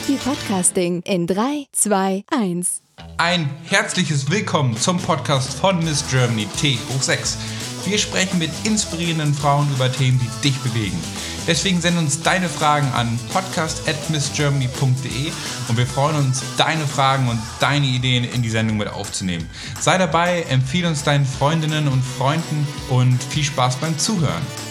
Podcasting in 3, 2, 1. Ein herzliches Willkommen zum Podcast von Miss Germany T hoch 6. Wir sprechen mit inspirierenden Frauen über Themen, die dich bewegen. Deswegen send uns deine Fragen an podcast.missgermany.de und wir freuen uns, deine Fragen und deine Ideen in die Sendung mit aufzunehmen. Sei dabei, empfehle uns deinen Freundinnen und Freunden und viel Spaß beim Zuhören.